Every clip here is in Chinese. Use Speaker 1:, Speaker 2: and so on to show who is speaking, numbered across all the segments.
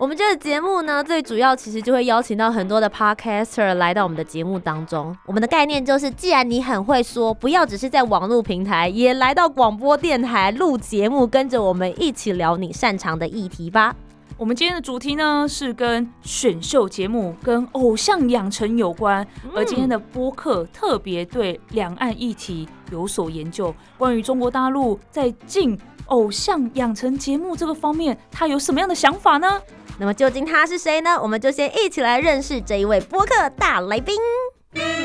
Speaker 1: 我们这个节目呢，最主要其实就会邀请到很多的 podcaster 来到我们的节目当中。我们的概念就是，既然你很会说，不要只是在网络平台，也来到广播电台录节目，跟着我们一起聊你擅长的议题吧。
Speaker 2: 我们今天的主题呢是跟选秀节目、跟偶像养成有关，而今天的播客特别对两岸议题有所研究。关于中国大陆在进偶像养成节目这个方面，他有什么样的想法呢？
Speaker 1: 那么究竟他是谁呢？我们就先一起来认识这一位播客大来宾。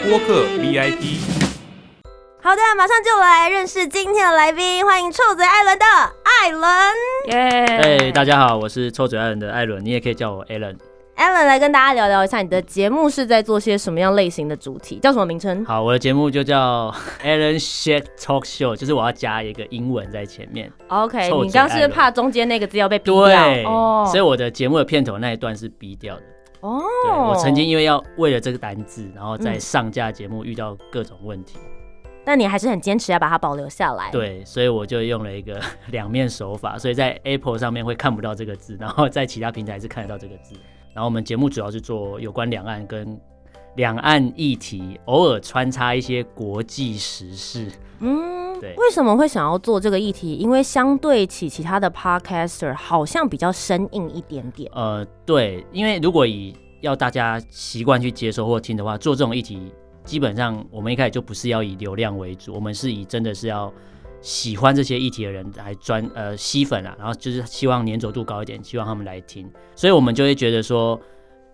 Speaker 3: 播客 VIP，
Speaker 1: 好的，马上就来认识今天的来宾，欢迎臭嘴艾伦的艾伦。
Speaker 2: 耶、
Speaker 4: 哎、大家好，我是臭嘴艾伦的艾伦，你也可以叫我。
Speaker 1: 艾伦来跟大家聊聊一下，你的节目是在做些什么样类型的主题？叫什么名称？
Speaker 4: 好，我的节目就叫 Alan Shit Talk Show，就是我要加一个英文在前面。
Speaker 1: OK，你刚是怕中间那个字要被逼掉？
Speaker 4: 对，
Speaker 2: 哦
Speaker 4: 所以我的节目的片头那一段是逼掉的。
Speaker 1: 哦
Speaker 4: 对我曾经因为要为了这个单字，然后在
Speaker 1: 嗯
Speaker 4: 上架节目遇到各种问题，
Speaker 1: 但你还是很坚持要把它保留下来。，
Speaker 4: 对，所以我就用了一个两面手法，所以在 Apple 上面会看不到这个字，然后在其他平台是看得到这个字。然后我们节目主要是做有关两岸跟两岸议题，偶尔穿插一些国际时事。
Speaker 1: 嗯，
Speaker 4: 对
Speaker 1: 为什么会想要做这个议题？因为相对起其他的 podcaster，好像比较生硬一点点。
Speaker 4: 呃，对，因为如果以要大家习惯去接收或听的话，做这种议题，基本上我们一开始就不是要以流量为主，我们是以真的是要喜欢这些议题的人来专呃吸粉啊，然后就是希望粘着度高一点，希望他们来听，所以我们就会觉得说，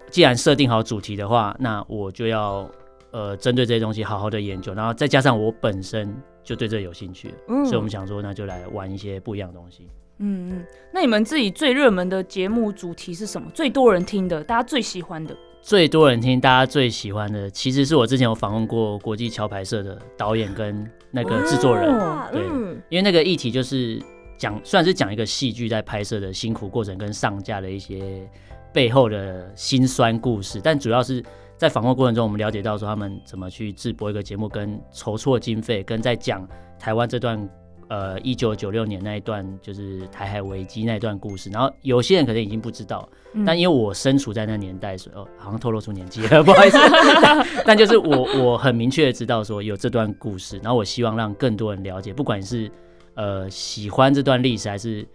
Speaker 4: 既然设定好主题的话，那我就要呃针对这些东西好好的研究，然后再加上我本身就对这有兴趣，
Speaker 1: 嗯
Speaker 4: 所以我们想说，那就来玩一些不一样的东西。
Speaker 2: 嗯嗯，那你们自己最热门的节目主题是什么？最多人听的，大家最喜欢的？
Speaker 4: 最多人听、大家最喜欢的，其实是我之前有访问过国际桥牌社的导演跟那个制作人，
Speaker 2: 哦
Speaker 4: 对
Speaker 1: 嗯
Speaker 4: 因为那个议题就是讲，虽然是讲一个戏剧在拍摄的辛苦过程跟上架的一些背后的辛酸故事，但主要是在访问过程中，我们了解到说他们怎么去制播一个节目，跟筹措经费，跟在讲台湾这段。呃，一九九六年那一段就是台海危机那一段故事，然后有些人可能已经不知道，
Speaker 2: 嗯
Speaker 4: 但因为我身处在那年代，所以哦，好像透露出年纪了，不好意思。但就是我我很明确的知道说有这段故事，然后我希望让更多人了解，不管是呃喜欢这段历史，还是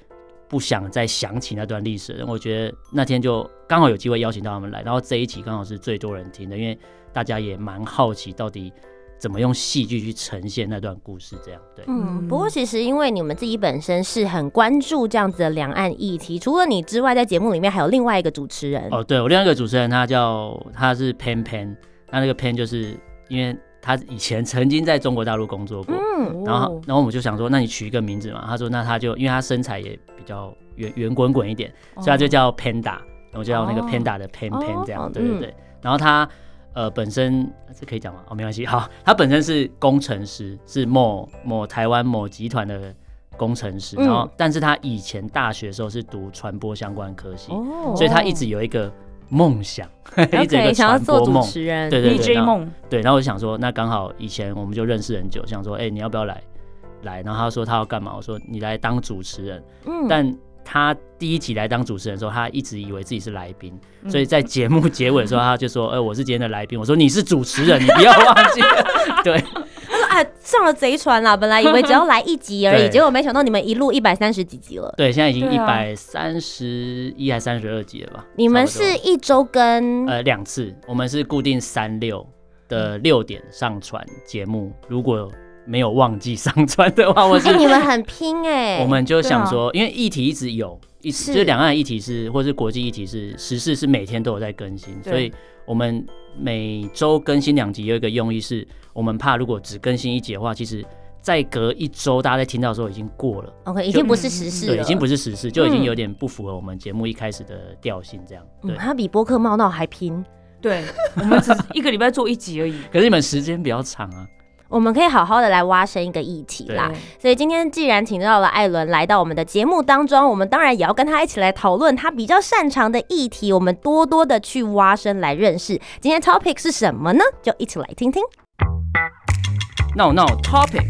Speaker 4: 不想再想起那段历史我觉得那天就刚好有机会邀请到他们来，然后这一集刚好是最多人听的，因为大家也蛮好奇到底怎么用戏剧去呈现那段故事，这样对。
Speaker 1: 嗯，不过其实因为你们自己本身是很关注这样子的两岸议题，除了你之外，在节目里面还有另外一个主持人。
Speaker 4: 哦，对我另外一个主持人，他叫他是 Pan Pan，那那个 Pan 就是因为他以前曾经在中国大陆工作过，
Speaker 1: 嗯，
Speaker 4: 然后然后我们就想说，那你取一个名字嘛？他说那他就因为他身材也比较圆圆滚滚一点，所以他就叫 Panda，然后就叫那个
Speaker 2: 哦
Speaker 4: Panda 的 Pan Pan 这样，
Speaker 1: 哦嗯
Speaker 4: 对对对。然后他呃本身这可以讲吗？哦，没关系，好，他本身是工程师，是某某台湾某集团的工程师，然后
Speaker 1: 嗯
Speaker 4: 但是他以前大学的时候是读传播相关科系，
Speaker 1: 哦
Speaker 4: 所以他一直有一个梦想，一直有一
Speaker 1: OK，
Speaker 4: 个
Speaker 1: 想要做主
Speaker 4: 传播梦。
Speaker 1: 持人。
Speaker 4: 对对对
Speaker 2: DJ 梦，
Speaker 4: 对，然后我就想说，那刚好以前我们就认识很久，想说，哎、你要不要来来？然后他说他要干嘛？我说你来当主持人。
Speaker 1: 嗯
Speaker 4: 但他第一集来当主持人的时候，他一直以为自己是来宾，
Speaker 2: 嗯
Speaker 4: 所以在节目结尾的时候，他就说，哎、我是今天的来宾。我说你是主持人，你不要忘记了。对，
Speaker 1: 哇，上了贼船啦！本来以为只要来一集而已，
Speaker 4: 对
Speaker 1: 结果没想到你们一路一百三十几集了。
Speaker 4: 对，现在已经一百三十一还三十二集了吧？
Speaker 1: 你们是一周跟
Speaker 4: 呃两次，我们是固定三六的六点上传节目，如果没有忘记上传的话，我是
Speaker 1: 哎、你们很拼哎、
Speaker 4: 我们就想说，因为议题一直有，一
Speaker 1: 是。
Speaker 4: 就是两岸的议题是，或是国际议题是，时事是每天都有在更新，所以我们每周更新两集，有一个用意是，我们怕如果只更新一集的话，其实再隔一周，大家在听到的时候已经过了
Speaker 1: ，OK，已经不是时事了，
Speaker 4: 对，已经不是时事，就已
Speaker 1: 嗯。
Speaker 4: 经有点不符合我们节目一开始的调性，这样，
Speaker 1: 嗯，
Speaker 4: 对。
Speaker 1: 他比播客冒闹还拼。
Speaker 2: 对，我们只是一个礼拜做一集而已。
Speaker 4: 可是你们时间比较长啊，
Speaker 1: 我们可以好好的来挖深一个议题啦。所以今天既然请到了艾伦来到我们的节目当中，我们当然也要跟他一起来讨论他比较擅长的议题，我们多多的去挖深来认识。今天 topic 是什么呢？就一起来听听。
Speaker 4: No No Topic，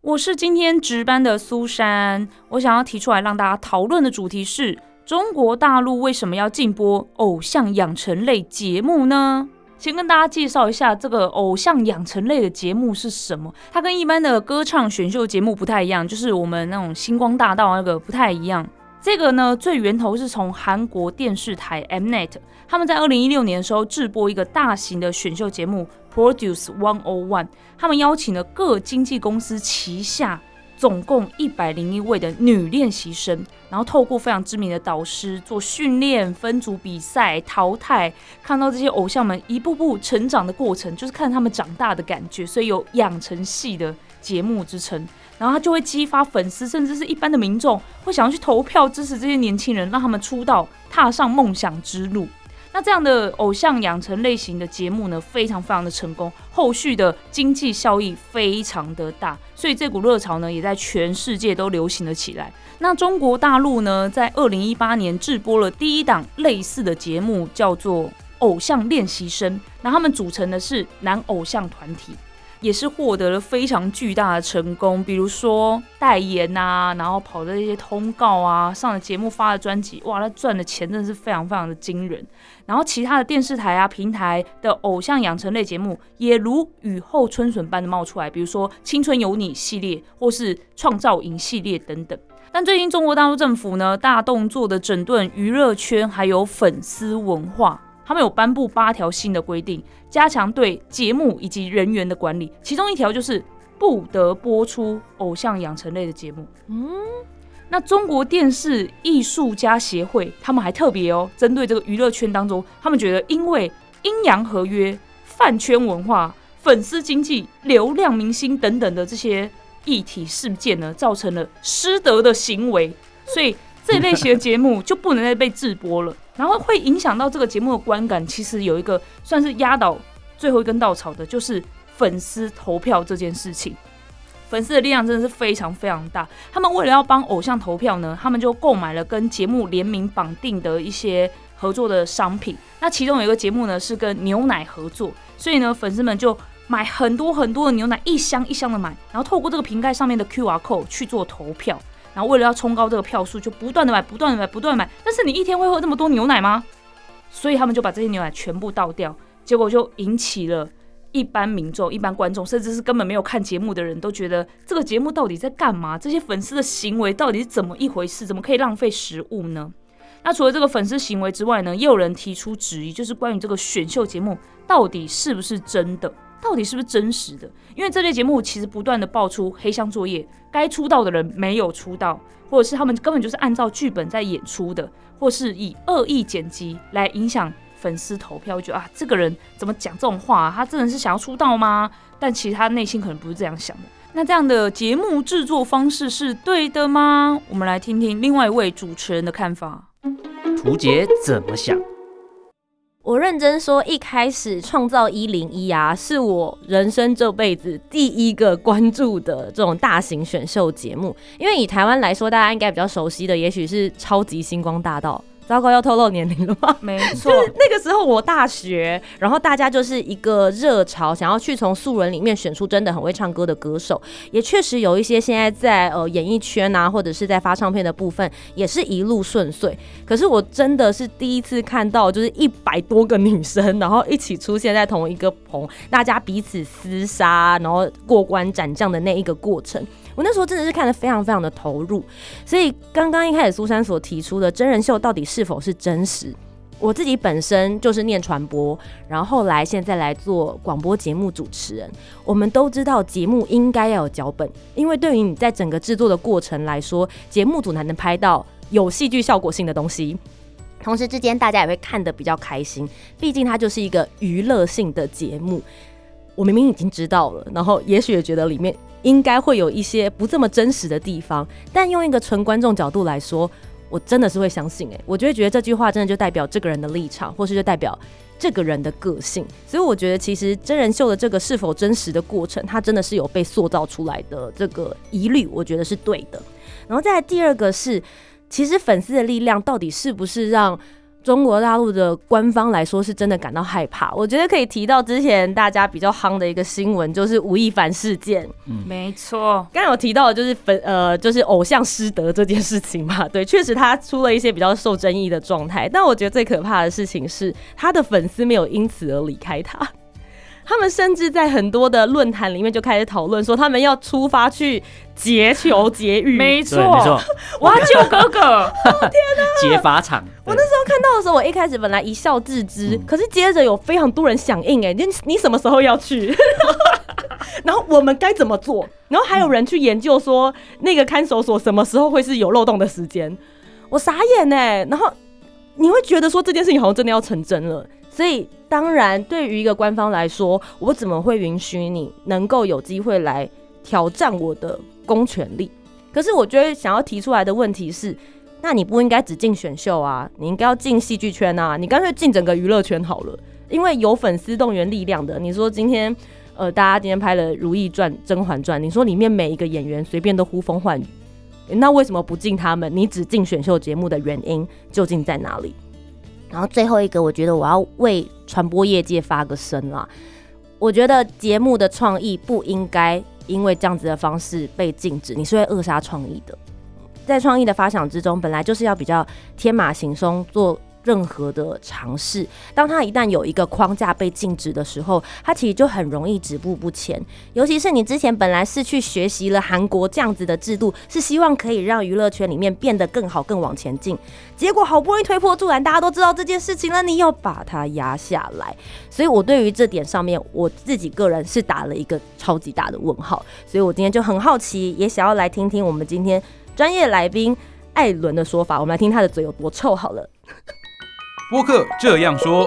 Speaker 2: 我是今天值班的苏珊，我想要提出来让大家讨论的主题是：中国大陆为什么要禁播偶像养成类节目呢？先跟大家介绍一下这个偶像养成类的节目是什么。它跟一般的歌唱选秀节目不太一样，就是我们那种星光大道那个不太一样。这个呢，最源头是从韩国电视台 Mnet，他们在二零一六年的时候制播一个大型的选秀节目 Produce One O One，他们邀请了各经纪公司旗下总共一百零一位的女练习生，然后透过非常知名的导师做训练、分组比赛、淘汰，看到这些偶像们一步步成长的过程，就是看他们长大的感觉，所以有养成系的节目之称。然后他就会激发粉丝，甚至是一般的民众，会想要去投票支持这些年轻人，让他们出道，踏上梦想之路。那这样的偶像养成类型的节目呢，非常非常的成功，后续的经济效益非常的大，所以这股热潮呢，也在全世界都流行了起来。那中国大陆呢，在二零一八年制播了第一档类似的节目，叫做《偶像练习生》，那他们组成的是男偶像团体。也是获得了非常巨大的成功，比如说代言啊，然后跑的一些通告啊，上了节目发的专辑，哇，那赚的钱真的是非常非常的惊人。然后其他的电视台啊、平台的偶像养成类节目，也如雨后春笋般的冒出来，比如说《青春有你》系列，或是《创造营》系列等等。但最近中国大陆政府呢，大动作的整顿娱乐圈还有粉丝文化。他们有颁布八条新的规定，加强对节目以及人员的管理。其中一条就是不得播出偶像养成类的节目。
Speaker 1: 嗯，
Speaker 2: 那中国电视艺术家协会他们还特别哦，针对这个娱乐圈当中，他们觉得因为阴阳合约、饭圈文化、粉丝经济、流量明星等等的这些议题事件呢，造成了失德的行为，所以这类型的节目就不能再被制播了。然后会影响到这个节目的观感，其实有一个算是压倒最后一根稻草的，就是粉丝投票这件事情。粉丝的力量真的是非常非常大。他们为了要帮偶像投票呢，他们就购买了跟节目联名绑定的一些合作的商品。那其中有一个节目呢是跟牛奶合作，所以呢粉丝们就买很多很多的牛奶，一箱一箱的买，然后透过这个瓶盖上面的 QR code 去做投票。然后为了要冲高这个票数，就不断的买，不断的买，不断地买。但是你一天会喝这么多牛奶吗？所以他们就把这些牛奶全部倒掉，结果就引起了一般民众、一般观众，甚至是根本没有看节目的人都觉得这个节目到底在干嘛？这些粉丝的行为到底是怎么一回事？怎么可以浪费食物呢？那除了这个粉丝行为之外呢，也有人提出质疑，就是关于这个选秀节目到底是不是真的，到底是不是真实的？因为这类节目其实不断的爆出黑箱作业，该出道的人没有出道，或者是他们根本就是按照剧本在演出的，或是以恶意剪辑来影响粉丝投票，觉得啊，这个人怎么讲这种话、他真的是想要出道吗？但其实他内心可能不是这样想的。那这样的节目制作方式是对的吗？我们来听听另外一位主持人的看法。
Speaker 4: 图杰怎么想？
Speaker 1: 我认真说，一开始创造一零一啊，是我人生这辈子第一个关注的这种大型选秀节目。因为以台湾来说，大家应该比较熟悉的，也许是超级星光大道。糟糕，要透露年龄了吗？
Speaker 2: 没错，
Speaker 1: 那个时候我大学，然后大家就是一个热潮，想要去从素人里面选出真的很会唱歌的歌手，也确实有一些现在在呃演艺圈啊，或者是在发唱片的部分，也是一路顺遂。可是我真的是第一次看到，就是一百多个女生，然后一起出现在同一个棚，大家彼此厮杀，然后过关斩将的那一个过程。我那时候真的是看得非常非常的投入，所以刚刚一开始苏珊所提出的真人秀到底是否是真实，我自己本身就是念传播，然后后来现在来做广播节目主持人，我们都知道节目应该要有脚本，因为对于你在整个制作的过程来说，节目组才能拍到有戏剧效果性的东西。同时之间，大家也会看得比较开心，毕竟它就是一个娱乐性的节目。我明明已经知道了，然后也许也觉得里面应该会有一些不这么真实的地方，但用一个纯观众角度来说，我真的是会相信。哎，我就会觉得这句话真的就代表这个人的立场，或是就代表这个人的个性。所以我觉得其实真人秀的这个是否真实的过程，它真的是有被塑造出来的这个疑虑，我觉得是对的。然后再来第二个是，其实粉丝的力量到底是不是让？中国大陆的官方来说是真的感到害怕。我觉得可以提到之前大家比较夯的一个新闻，就是吴亦凡事件。
Speaker 2: 嗯，没错。
Speaker 1: 刚才有提到的就是粉呃，就是偶像失德这件事情嘛。对，确实他出了一些比较受争议的状态。但我觉得最可怕的事情是，他的粉丝没有因此而离开他。他们甚至在很多的论坛里面就开始讨论说，他们要出发去劫囚劫狱。
Speaker 2: 没错，
Speaker 4: 没错，
Speaker 2: 我要救哥哥！
Speaker 1: 天哪，
Speaker 4: 劫法场。
Speaker 1: 我那时候看到的时候，我一开始本来一笑置之，可是接着有非常多人响应，哎，你你什么时候要去？然后我们该怎么做？然后还有人去研究说，那个看守所什么时候会是有漏洞的时间？我傻眼呢。然后你会觉得说，这件事情好像真的要成真了。所以，当然，对于一个官方来说，我怎么会允许你能够有机会来挑战我的公权力？可是，我觉得想要提出来的问题是，那你不应该只进选秀啊，你应该要进戏剧圈啊，你干脆进整个娱乐圈好了。因为有粉丝动员力量的，你说今天，呃，大家今天拍了《如懿传》《甄嬛传》，你说里面每一个演员随便都呼风唤雨，那为什么不进他们？你只进选秀节目的原因究竟在哪里？然后最后一个，我觉得我要为传播业界发个声啦。我觉得节目的创意不应该因为这样子的方式被禁止，你是会扼杀创意的。在创意的发想之中，本来就是要比较天马行空做。任何的尝试，当他一旦有一个框架被禁止的时候，他其实就很容易止步不前。尤其是你之前本来是去学习了韩国这样子的制度，是希望可以让娱乐圈里面变得更好、更往前进。结果好不容易推波助澜，大家都知道这件事情了，你又把它压下来。所以我对于这点上面，我自己个人是打了一个超级大的问号。所以我今天就很好奇，也想要来听听我们今天专业来宾艾伦的说法。我们来听他的嘴有多臭好了。
Speaker 3: 播客这样说，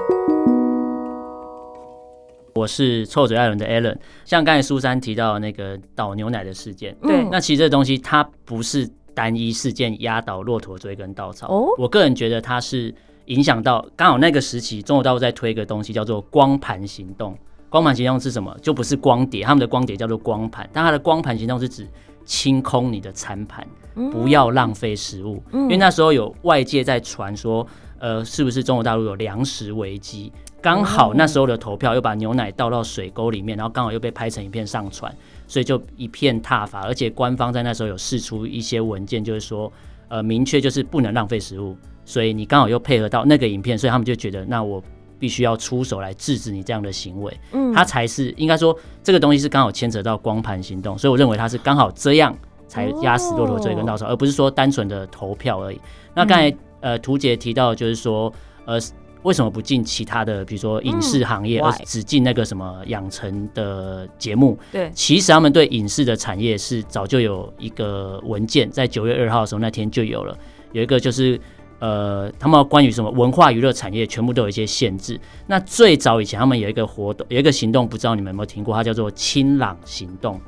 Speaker 4: 我是臭嘴艾伦的 Allen。像刚才苏珊提到那个倒牛奶的事件，
Speaker 2: 对，
Speaker 4: 那其实这东西它不是单一事件压倒骆驼追根稻草。哦，我个人觉得它是影响到刚好那个时期，中国大陆在推一个东西叫做光盘行动。光盘行动是什么？就不是光碟，他们的光碟叫做光盘，但它的光盘行动是指清空你的餐盘，不要浪费食物。因为那时候有外界在传说。呃，是不是中国大陆有粮食危机？刚好那时候的投票又把牛奶倒到水沟里面，然后刚好又被拍成一片上传，所以就一片挞伐。而且官方在那时候有释出一些文件，就是说，呃，明确就是不能浪费食物。所以你刚好又配合到那个影片，所以他们就觉得，那我必须要出手来制止你这样的行为。嗯，他才是应该说这个东西是刚好牵扯到光盘行动，所以我认为他是刚好这样才压死骆驼这根稻草，而不是说单纯的投票而已。那刚才。呃，图姐提到就是说，呃，为什么不进其他的，比如说影视行业，而只进那个什么养成的节目？
Speaker 2: 对，
Speaker 4: 其实他们对影视的产业是早就有一个文件，在九月二号的时候那天就有了，有一个就是呃，他们关于什么文化娱乐产业全部都有一些限制。那最早以前他们有一个活动，有一个行动，不知道你们有没有听过，它叫做“清朗行动”。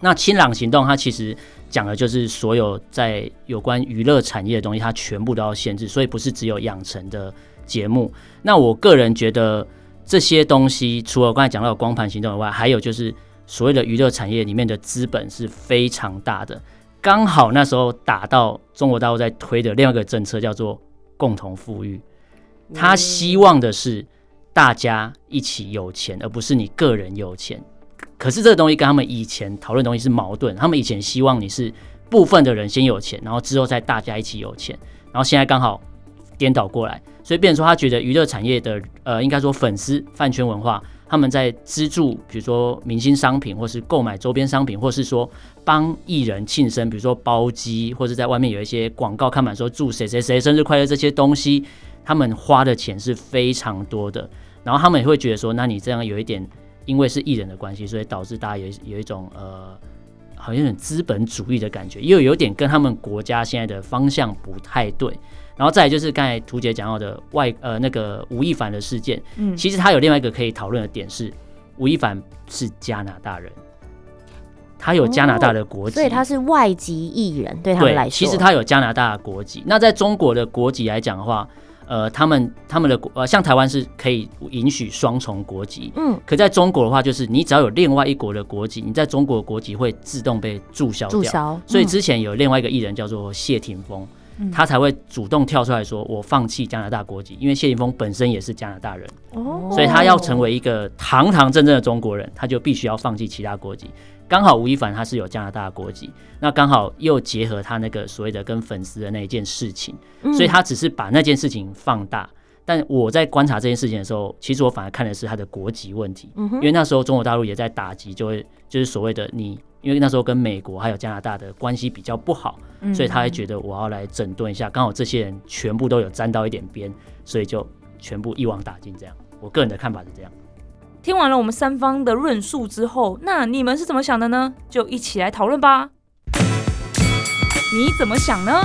Speaker 4: 那“清朗行动”它其实。讲的就是所有在有关娱乐产业的东西，它全部都要限制，所以不是只有养成的节目。那我个人觉得这些东西，除了刚才讲到光盘行动以外，还有就是所谓的娱乐产业里面的资本是非常大的。刚好那时候打到中国大陆在推的另外一个政策，叫做共同富裕。他希望的是大家一起有钱，而不是你个人有钱。可是这个东西跟他们以前讨论的东西是矛盾。他们以前希望你是部分的人先有钱，然后之后再大家一起有钱。然后现在刚好颠倒过来，所以变成说他觉得娱乐产业的呃，应该说粉丝饭圈文化，他们在资助，比如说明星商品，或是购买周边商品，或是说帮艺人庆生，比如说包机，或者在外面有一些广告看板说祝谁谁谁生日快乐这些东西。他们花的钱是非常多的，然后他们也会觉得说，那你这样有一点，因为是艺人的关系，所以导致大家有有一种呃，好像有点资本主义的感觉，又有点跟他们国家现在的方向不太对。然后再来就是刚才图姐讲到的外呃那个吴亦凡的事件，嗯，其实他有另外一个可以讨论的点是，吴亦凡是加拿大人，他有加拿大的国籍，
Speaker 1: 所以他是外籍艺人，对他们来说，
Speaker 4: 其实他有加拿大的国籍。那在中国的国籍来讲的话。呃，他们他们的呃，像台湾是可以允许双重国籍，嗯，可在中国的话，就是你只要有另外一国的国籍，你在中国国籍会自动被注销掉。注销。所以之前有另外一个艺人叫做谢霆锋，他才会主动跳出来说，我放弃加拿大国籍，因为谢霆锋本身也是加拿大人，哦，所以他要成为一个堂堂正正的中国人，他就必须要放弃其他国籍。刚好吴亦凡他是有加拿大国籍，那刚好又结合他那个所谓的跟粉丝的那一件事情，所以他只是把那件事情放大。但我在观察这件事情的时候，其实我反而看的是他的国籍问题，因为那时候中国大陆也在打击，就会就是所谓的你，因为那时候跟美国还有加拿大的关系比较不好，所以他还觉得我要来整顿一下。刚好这些人全部都有沾到一点边，所以就全部一网打尽。这样，我个人的看法是这样。
Speaker 2: 听完了我们三方的论述之后，那你们是怎么想的呢？就一起来讨论吧。你怎么想呢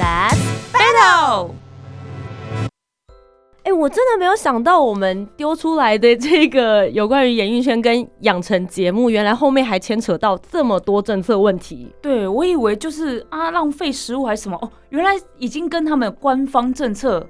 Speaker 2: ？Let's battle！
Speaker 1: 哎，我真的没有想到我们丢出来的这个有关于演艺圈跟养成节目，原来后面还牵扯到这么多政策问题。
Speaker 2: 对，我以为就是啊浪费食物还是什么哦，原来已经跟他们官方政策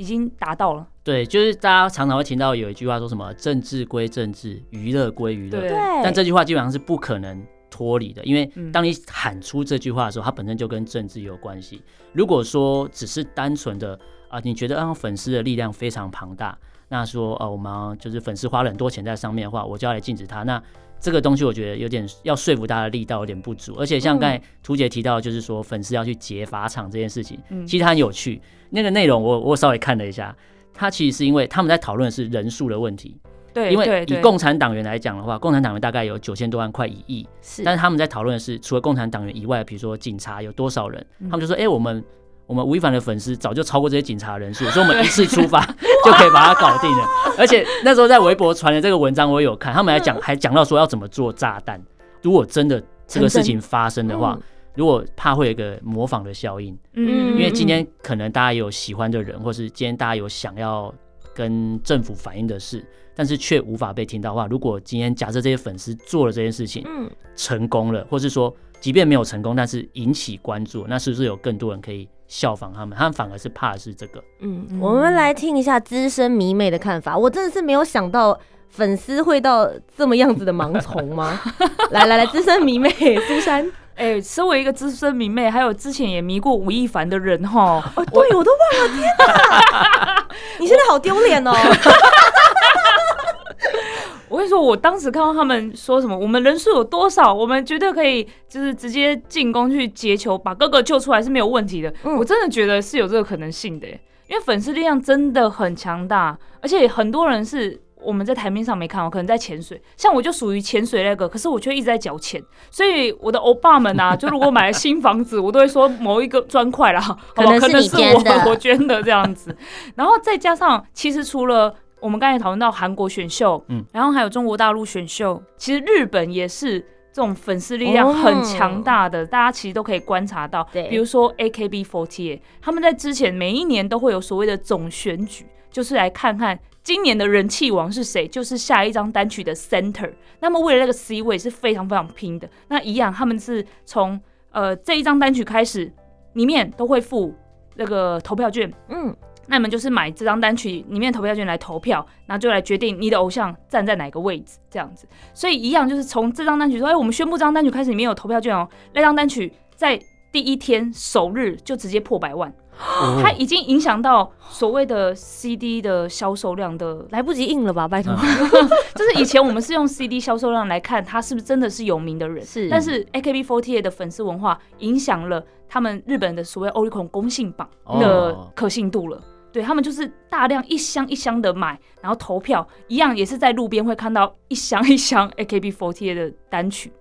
Speaker 2: 已经达到了。
Speaker 4: 对，就是大家常常会听到有一句话说什么“政治归政治，娱乐归娱乐”。
Speaker 1: 对。
Speaker 4: 但这句话基本上是不可能脱离的，因为当你喊出这句话的时候，它本身就跟政治有关系。如果说只是单纯的啊，你觉得啊粉丝的力量非常庞大，那说啊我们就是粉丝花了很多钱在上面的话，我就要来禁止它。那这个东西我觉得有点要说服大家的力道有点不足。而且像刚才图姐提到，就是说粉丝要去劫法场这件事情，嗯其实它很有趣。那个内容我我稍微看了一下。他其实是因为他们在讨论的是人数的问题，
Speaker 2: 对，
Speaker 4: 因为以共产党员来讲的话，共产党员大概有九千多万，快一亿，
Speaker 1: 是。
Speaker 4: 但是他们在讨论的是，除了共产党员以外，比如说警察有多少人，他们就说，哎，我们我们吴亦凡的粉丝早就超过这些警察人数，所以我们一次出发 就可以把它搞定了。而且那时候在微博传的这个文章我有看，他们还讲还讲到说要怎么做炸弹，如果真的这个事情发生的话。如果怕会有一个模仿的效应，嗯，因为今天可能大家有喜欢的人，或是今天大家有想要跟政府反映的事，但是却无法被听到的话，如果今天假设这些粉丝做了这件事情，嗯，成功了，或是说即便没有成功，但是引起关注，那是不是有更多人可以效仿他们？他们反而是怕的是这个。
Speaker 1: 嗯，我们来听一下资深迷妹的看法。我真的是没有想到粉丝会到这么样子的盲从吗？来来来，资深迷妹苏珊。
Speaker 2: 哎，身为一个资深迷妹，还有之前也迷过吴亦凡的人哈，
Speaker 1: 哦，对我都忘了，天哪！你现在好丢脸哦！
Speaker 2: 我跟你说，我当时看到他们说什么，我们人数有多少，我们绝对可以就是直接进攻去截球，把哥哥救出来是没有问题的。我真的觉得是有这个可能性的，因为粉丝力量真的很强大，而且很多人是。我们在台面上没看到，可能在潜水。像我就属于潜水那个，可是我却一直在缴钱。所以我的欧巴们啊，就如果买了新房子，我都会说某一个砖块啦，
Speaker 1: 可能是你捐的，
Speaker 2: 我捐的这样子。然后再加上，其实除了我们刚才讨论到韩国选秀，嗯，然后还有中国大陆选秀，其实日本也是这种粉丝力量很强大的，大家其实都可以观察到。
Speaker 1: 对，
Speaker 2: 比如说 AKB48，他们在之前每一年都会有所谓的总选举，就是来看看。今年的人气王是谁？就是下一张单曲的 center。那么为了那个 C 位是非常非常拼的。那一样，他们是从呃这一张单曲开始，里面都会附那个投票券。嗯，那你们就是买这张单曲里面投票券来投票，然后就来决定你的偶像站在哪个位置这样子。所以一样就是从这张单曲说，哎，我们宣布这张单曲开始里面有投票券哦。那张单曲在第一天首日就直接破百万，
Speaker 4: 哦
Speaker 2: 它已经影响到所谓的 CD 的销售量的
Speaker 1: 来不及印了吧？拜托，
Speaker 2: 就是以前我们是用 CD 销售量来看他是不是真的是有名的人，
Speaker 1: 是
Speaker 2: 但是 AKB48 的粉丝文化影响了他们日本的所谓 Oricon 公信榜的
Speaker 4: 哦
Speaker 2: 可信度了。对他们就是大量一箱一箱的买，然后投票，一样也是在路边会看到一箱一箱 AKB48 的单曲，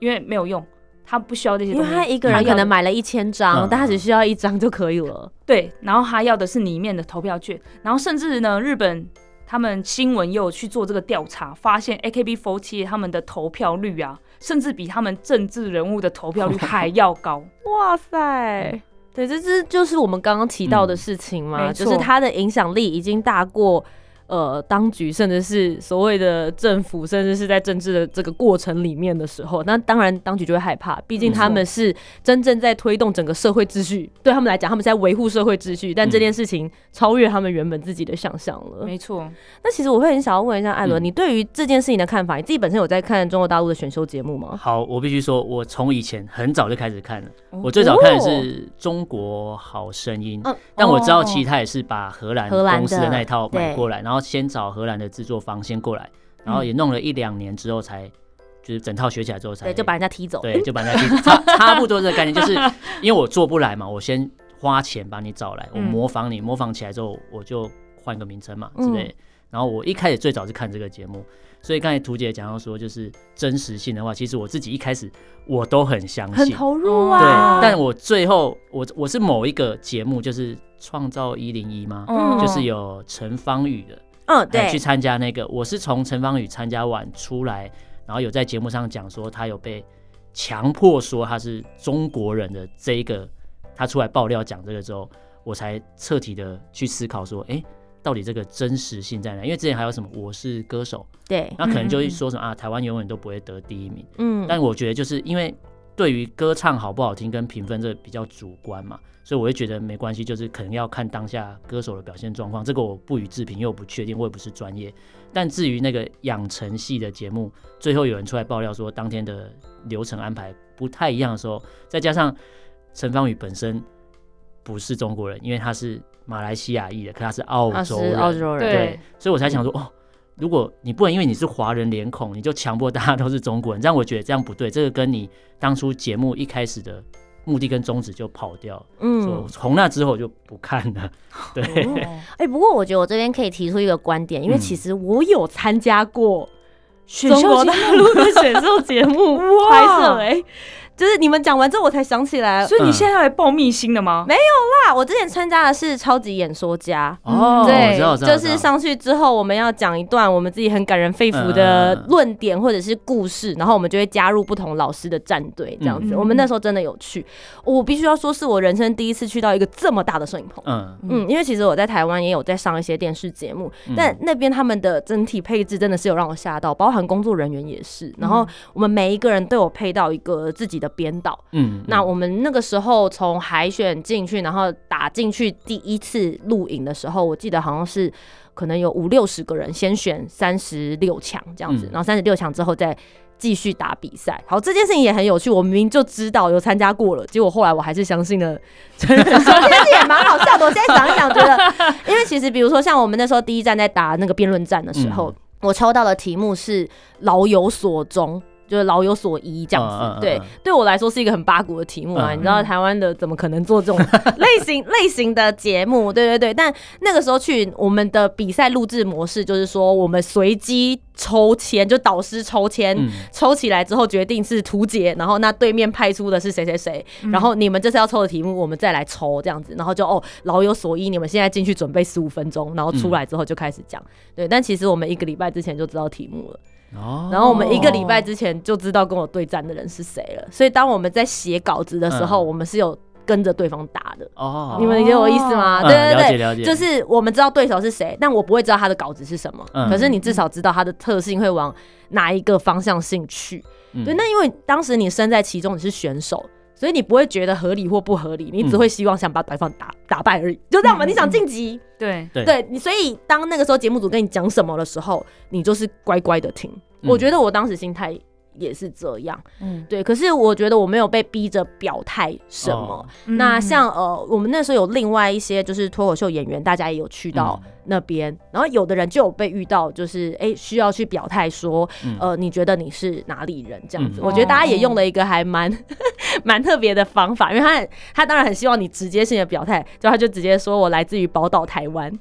Speaker 2: 因为没有用，他不需要这些
Speaker 1: 因
Speaker 2: 东西。
Speaker 1: 为他一个人可能买了一千张，
Speaker 4: 嗯
Speaker 1: 但他只需要一张就可以了。
Speaker 2: 对，然后他要的是里面的投票券，然后甚至呢，日本他们新闻也有去做这个调查，发现 AKB48 他们的投票率啊，甚至比他们政治人物的投票率 还要高。
Speaker 1: 哇塞！对，这这就是我们刚刚提到的事情嘛，就是它的影响力已经大过呃当局，甚至是所谓的政府，甚至是在政治的这个过程里面的时候，那当然当局就会害怕，毕竟他们是真正在推动整个社会秩序，对他们来讲，他们是在维护社会秩序，但这件事情超越他们原本自己的想象了。
Speaker 2: 没错，
Speaker 1: 那其实我会很想要问一下艾伦，
Speaker 4: 嗯
Speaker 1: 你对于这件事情的看法？你自己本身有在看中国大陆的选秀节目吗？
Speaker 4: 好，我必须说，我从以前很早就开始看了。
Speaker 2: 哦
Speaker 4: 我最早看的是《中国好声音》
Speaker 1: 嗯
Speaker 4: 但我知道
Speaker 2: 哦
Speaker 4: 其实他也是把荷兰公司的
Speaker 1: 的
Speaker 4: 那一套买过来，然后先找荷兰的制作方先过来，然后也弄了一两年之后才，就是整套学起来之后才，
Speaker 1: 对，就把人家踢走。
Speaker 4: 对，就把人家踢差差不多这个概念，就是 因为我做不来嘛，我先花钱把你找来，我
Speaker 2: 嗯
Speaker 4: 模仿你，模仿起来之后我就换个名称嘛之类然后我一开始最早是看这个节目，所以刚才图姐讲到说，就是真实性的话，其实我自己一开始我都很相
Speaker 1: 很
Speaker 4: 信，
Speaker 1: 投入啊
Speaker 4: 对
Speaker 1: 啊。，
Speaker 4: 但我最后我我是某一个节目，就是创造一零一嘛？
Speaker 1: 嗯
Speaker 4: 就是有陈芳宇的，
Speaker 1: 嗯，
Speaker 4: 哎
Speaker 1: 对
Speaker 4: 去，参加那个，我是从陈芳宇参加完出来，然后有在节目上讲说他有被强迫说他是中国人的这一个，他出来爆料讲这个之后，我才彻底的去思考说，哎、到底这个真实性在哪？因为之前还有什么我是歌手，
Speaker 1: 对，
Speaker 4: 那可能就会说什么啊，台湾永远都不会得第一名。
Speaker 1: 嗯，
Speaker 4: 但我觉得就是因为对于歌唱好不好听跟评分这比较主观嘛，所以我会觉得没关系，就是可能要看当下歌手的表现状况。这个我不予置评，因为我不确定，我也不是专业。但至于那个养成系的节目，最后有人出来爆料说当天的流程安排不太一样的时候，再加上陈芳宇本身不是中国人，因为他是马来西亚裔的，可他是澳洲人，
Speaker 1: 澳洲人，
Speaker 2: 对
Speaker 4: 对，所以我才想说，哦，如果你不能因为你是华人脸孔，你就强迫大家都是中国人，这样我觉得这样不对，这个跟你当初节目一开始的目的跟宗旨就跑掉。嗯，从那之后就不看了。对，
Speaker 1: 哎、不过我觉得我这边可以提出一个观点，因为
Speaker 4: 嗯。
Speaker 1: 其实我有参加过
Speaker 2: 选
Speaker 1: 中国大陆的选秀节目 拍摄，哎，就是你们讲完之后我才想起来，
Speaker 2: 所以你现在要来报密星的吗？
Speaker 1: 没有啦，我之前参加的是超级演说家。
Speaker 4: 哦，
Speaker 1: 对就是上去之后，我们要讲一段我们自己很感人肺腑的论点或者是故事，然后我们就会加入不同老师的战队，这样子。
Speaker 2: 嗯
Speaker 1: 我们那时候真的有去，我必须要说是我人生第一次去到一个这么大的摄影棚。
Speaker 4: 嗯，
Speaker 1: 嗯，因为其实我在台湾也有在上一些电视节目，但那边他们的整体配置真的是有让我吓到，包含工作人员也是。然后我们每一个人都有配到一个自己的编导。
Speaker 4: 嗯，
Speaker 1: 那我们那个时候从海选进去，然后打进去第一次录影的时候，我记得好像是可能有五六十个人，先选三十六强这样子，
Speaker 4: 嗯
Speaker 1: 然后三十六强之后再。继续打比赛，好，这件事情也很有趣。我明明就知道有参加过了，结果后来我还是相信了真人秀，这件事也蛮好笑的。我现在想一想，觉得，因为其实比如说像我们那时候第一站在打那个辩论战的时候，
Speaker 4: 嗯
Speaker 1: 我抽到的题目是老有所终。就是老有所依这样子，
Speaker 4: 嗯嗯嗯
Speaker 1: 对
Speaker 4: 嗯，
Speaker 1: 对我来说是一个很八股的题目啊。
Speaker 4: 嗯
Speaker 1: 你知道台湾的怎么可能做这种 类型类型的节目？对对对，但那个时候去我们的比赛录制模式就是说，我们随机抽签，就导师抽签，
Speaker 4: 嗯
Speaker 1: 抽起来之后决定是图解，然后那对面派出的是谁谁谁，
Speaker 2: 嗯
Speaker 1: 然后你们这次要抽的题目，我们再来抽这样子，然后就哦老有所依，你们现在进去准备十五分钟，然后出来之后就开始讲。对，但其实我们一个礼拜之前就知道题目了。
Speaker 4: 哦，
Speaker 1: 然后我们一个礼拜之前就知道跟我对战的人是谁了，所以当我们在写稿子的时候，
Speaker 4: 嗯
Speaker 1: 我们是有跟着对方打的。
Speaker 4: 哦，
Speaker 1: 你们理解我意思吗？
Speaker 4: 嗯
Speaker 1: 对对对，
Speaker 4: 了解了解，
Speaker 1: 就是我们知道对手是谁，但我不会知道他的稿子是什么。
Speaker 4: 嗯
Speaker 1: 可是你至少知道他的特性会往哪一个方向性去。
Speaker 4: 嗯
Speaker 1: 对，那因为当时你身在其中，你是选手。所以你不会觉得合理或不合理，你只会希望想把对方打打败而已，就这样嘛。
Speaker 2: 嗯
Speaker 1: 你想晋级，
Speaker 2: 对，
Speaker 4: 对。
Speaker 1: 对你，所以当那个时候节目组跟你讲什么的时候，你就是乖乖的听。
Speaker 4: 嗯。
Speaker 1: 我觉得我当时心态也是这样。
Speaker 2: 嗯，
Speaker 1: 对，可是我觉得我没有被逼着表态什么。
Speaker 4: 哦
Speaker 1: 那
Speaker 2: 嗯
Speaker 1: 像呃，我们那时候有另外一些就是脱口秀演员，大家也有去到
Speaker 4: 嗯
Speaker 1: 那边，然后有的人就有被遇到，就是哎、需要去表态说，
Speaker 4: 嗯
Speaker 1: 呃，你觉得你是哪里人这样子？
Speaker 4: 嗯
Speaker 1: 我觉得大家也用了一个还蛮 蛮特别的方法，因为他他当然很希望你直接性的表态，就他就直接说我来自于宝岛台湾。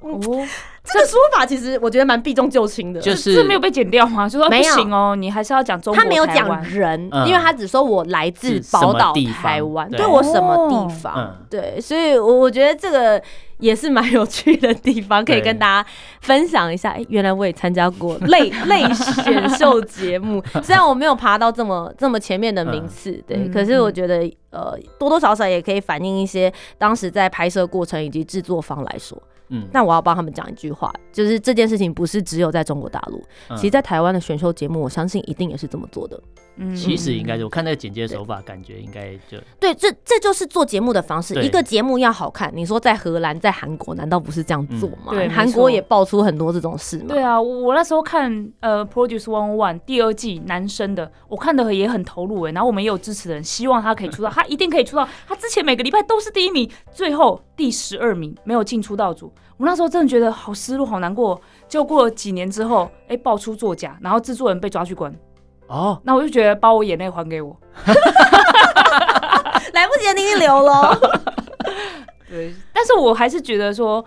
Speaker 2: 哦，
Speaker 1: 这个说法其实我觉得蛮避重就轻的，
Speaker 4: 就是
Speaker 2: 这没有被剪掉吗？就说不
Speaker 1: 没有。
Speaker 2: 行哦，你还是要讲中国
Speaker 1: 他没有讲
Speaker 2: 台湾。
Speaker 1: 人，
Speaker 4: 嗯。
Speaker 1: 因为他只说我来自宝岛台湾，
Speaker 4: 对。
Speaker 1: 对我什么地
Speaker 2: 哦
Speaker 1: 方，
Speaker 4: 嗯
Speaker 1: 对，所以我我觉得这个也是蛮有趣的地方，可以跟大家分享一下。哎、原来我也参加过 类类选秀节目，虽然我没有爬到这么这么前面的名次，对，
Speaker 2: 嗯
Speaker 1: 可是我觉得呃多多少少也可以反映一些当时在拍摄过程以及制作方来说。
Speaker 4: 嗯，
Speaker 1: 那我要帮他们讲一句话，就是这件事情不是只有在中国大陆，
Speaker 4: 嗯
Speaker 1: 其实，在台湾的选秀节目，我相信一定也是这么做的。
Speaker 2: 嗯
Speaker 4: 其实应该是我看那个剪接手法，感觉应该就
Speaker 1: 对，这这就是做节目的方式。一个节目要好看，你说在荷兰、在韩国，难道不是这样做吗？
Speaker 2: 嗯对
Speaker 1: 韩国也爆出很多这种事嘛。
Speaker 2: 对啊，我我那时候看呃《Produce One One》第二季男生的，我看的也很投入哎，然后我们也有支持的人，希望他可以出道，他一定可以出道。他之前每个礼拜都是第一名，最后第十二名没有进出道组。我那时候真的觉得好失落、好难过。结果过了几年之后，哎、爆出作假，然后制作人被抓去关，
Speaker 4: 哦，
Speaker 2: 那我就觉得把我眼泪还给我。
Speaker 1: 来不及了，你已经流了。
Speaker 2: 对，但是我还是觉得说，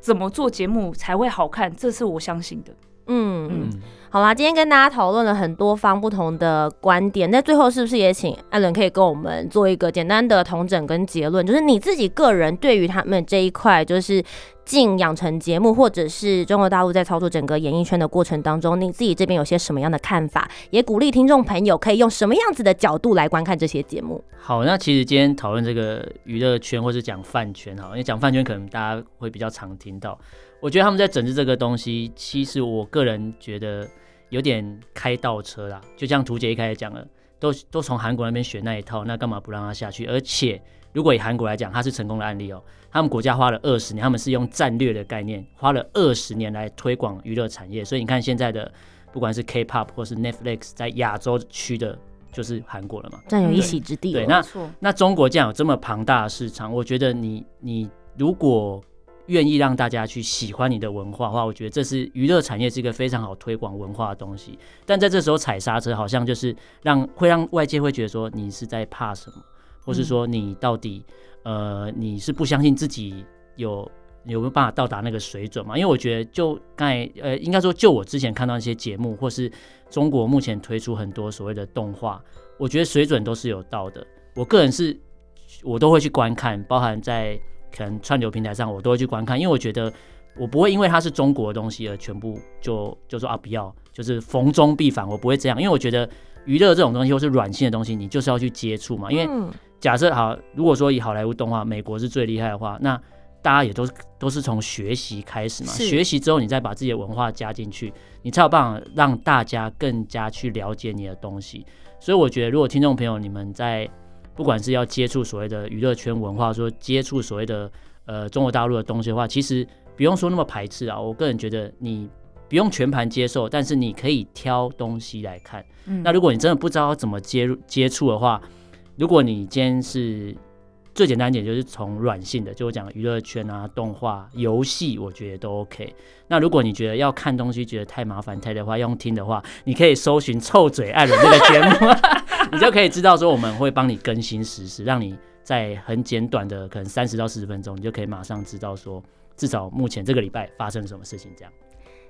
Speaker 2: 怎么做节目才会好看，这是我相信的。
Speaker 1: 嗯嗯，
Speaker 4: 嗯，
Speaker 1: 好啦，今天跟大家讨论了很多方不同的观点，那最后是不是也请艾伦可以跟我们做一个简单的统整跟结论，就是你自己个人对于他们这一块，就是进养成节目，或者是中国大陆在操作整个演艺圈的过程当中，你自己这边有些什么样的看法？也鼓励听众朋友可以用什么样子的角度来观看这些节目？
Speaker 4: 好，那其实今天讨论这个娱乐圈或是讲饭圈，哈，因为讲饭圈可能大家会比较常听到。我觉得他们在整治这个东西，其实我个人觉得有点开倒车啦。就像图姐一开始讲了，都都从韩国那边学那一套，那干嘛不让他下去？而且如果以韩国来讲，它是成功的案例哦。他们国家花了二十年，他们是用战略的概念，花了二十年来推广娱乐产业。所以你看现在的，不管是 K-pop 或是 Netflix，在亚洲区的，就是韩国了嘛。
Speaker 1: 占有一席之地了。
Speaker 4: 对那，那中国这样有这么庞大的市场，我觉得你你如果愿意让大家去喜欢你的文化的话，我觉得这是娱乐产业是一个非常好推广文化的东西。但在这时候踩刹车，好像就是让会让外界会觉得说你是在怕什么，或是说你到底呃你是不相信自己有。有没有办法到达那个水准嘛？因为我觉得，就刚才呃，应该说，就我之前看到一些节目，或是中国目前推出很多所谓的动画，我觉得水准都是有到的。我个人是，我都会去观看，包含在可能串流平台上，我都会去观看，因为我觉得我不会因为它是中国的东西而全部就就说啊不要，就是逢中必反，我不会这样，因为我觉得娱乐这种东西或是软性的东西，你就是要去接触嘛。因为
Speaker 1: 嗯
Speaker 4: 假设好，如果说以好莱坞动画，美国是最厉害的话，那大家也都是都是从学习开始嘛，学习之后你再把自己的文化加进去，你才有办法让大家更加去了解你的东西。所以我觉得，如果听众朋友你们在不管是要接触所谓的娱乐圈文化，说接触所谓的呃中国大陆的东西的话，其实不用说那么排斥啊。我个人觉得你不用全盘接受，但是你可以挑东西来看。
Speaker 2: 嗯
Speaker 4: 那如果你真的不知道怎么接入接触的话，如果你今天是最简单一点，就是从软性的，就我讲娱乐圈啊、动画、游戏，我觉得都 OK。那如果你觉得要看东西觉得太麻烦、太的话，用听的话，你可以搜寻“臭嘴艾伦”这个节目，你就可以知道说我们会帮你更新实时，让你在很简短的可能三十到四十分钟，你就可以马上知道说至少目前这个礼拜发生了什么事情这样。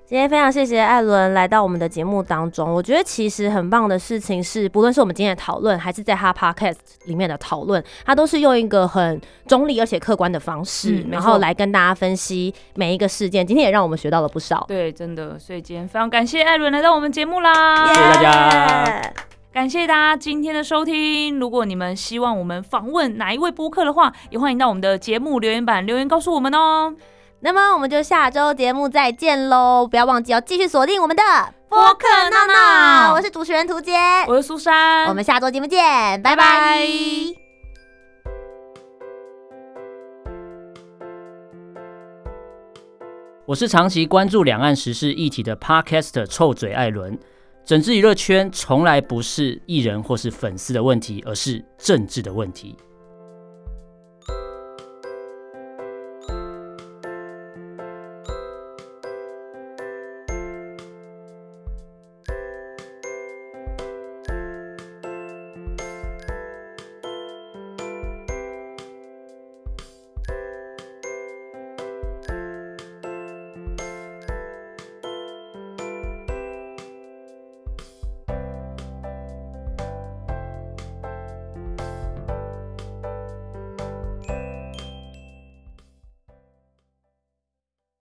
Speaker 1: 今天非常谢谢艾伦来到我们的节目当中。我觉得其实很棒的事情是，不论是我们今天的讨论，还是在他 podcast 里面的讨论，他都是用一个很中立而且客观的方式，
Speaker 2: 嗯
Speaker 1: 然后来跟大家分析每一个事件。今天也让我们学到了不少。
Speaker 2: 对，真的，所以今天非常感谢艾伦来到我们节目啦，
Speaker 4: 谢谢大家
Speaker 1: 耶
Speaker 2: 感谢大家今天的收听。如果你们希望我们访问哪一位播客的话，也欢迎到我们的节目留言板留言告诉我们哦。
Speaker 1: 那么我们就下周节目再见喽！不要忘记要继续锁定我们的
Speaker 2: 播客闹闹
Speaker 1: 我是主持人涂杰，
Speaker 2: 我是苏珊，
Speaker 1: 我们下周节目见，拜拜。
Speaker 2: 拜拜
Speaker 4: 我是长期关注两岸时事议题的 Podcaster 臭嘴艾伦。整治娱乐圈从来不是艺人或是粉丝的问题，而是政治的问题。